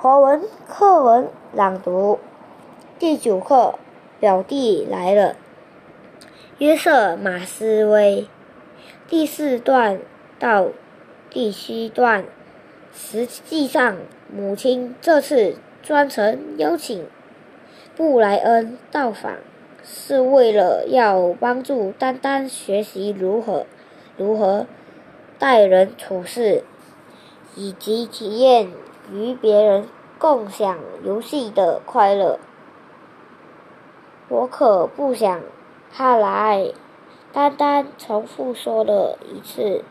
华文课文朗读第九课，表弟来了。约瑟马斯威第四段到第七段，实际上母亲这次专程邀请布莱恩到访，是为了要帮助丹丹学习如何如何待人处事，以及体验。与别人共享游戏的快乐，我可不想他来。丹丹重复说了一次。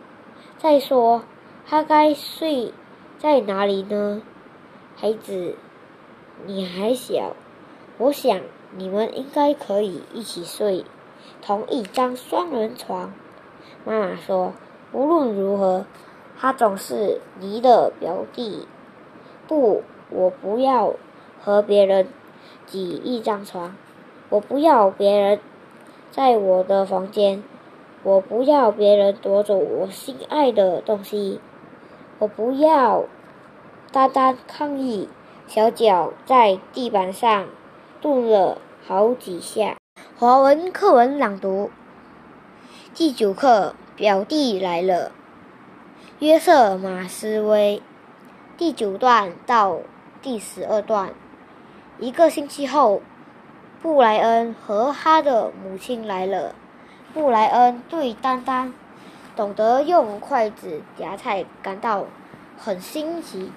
再说，他该睡在哪里呢？孩子，你还小，我想你们应该可以一起睡，同一张双人床。妈妈说，无论如何，他总是你的表弟。不，我不要和别人挤一张床。我不要别人在我的房间。我不要别人夺走我心爱的东西。我不要。丹丹抗议，小脚在地板上动了好几下。华文课文朗读第九课：表弟来了。约瑟马斯威。第九段到第十二段，一个星期后，布莱恩和他的母亲来了。布莱恩对丹丹懂得用筷子夹菜感到很新奇，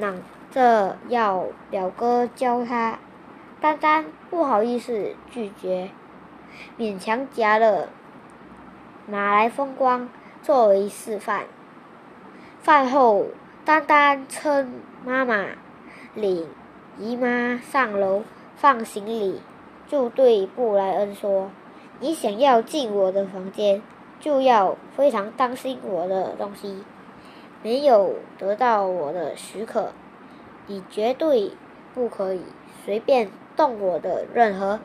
嚷着要表哥教他。丹丹不好意思拒绝，勉强夹了马来风光作为示范。饭后。丹丹称妈妈领姨妈上楼放行李，就对布莱恩说：“你想要进我的房间，就要非常当心我的东西。没有得到我的许可，你绝对不可以随便动我的任何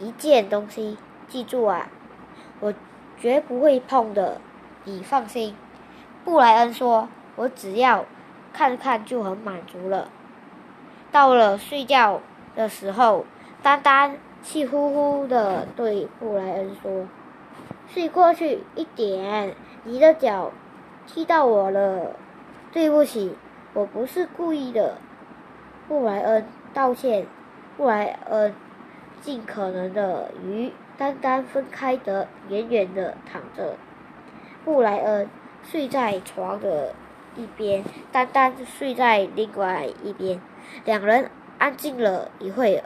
一件东西。记住啊，我绝不会碰的，你放心。”布莱恩说：“我只要。”看看就很满足了。到了睡觉的时候，丹丹气呼呼地对布莱恩说：“睡过去一点，你的脚踢到我了，对不起，我不是故意的。”布莱恩道歉。布莱恩尽可能的与丹丹分开得远远的躺着。布莱恩睡在床的。一边，丹丹睡在另外一边，两人安静了一会儿。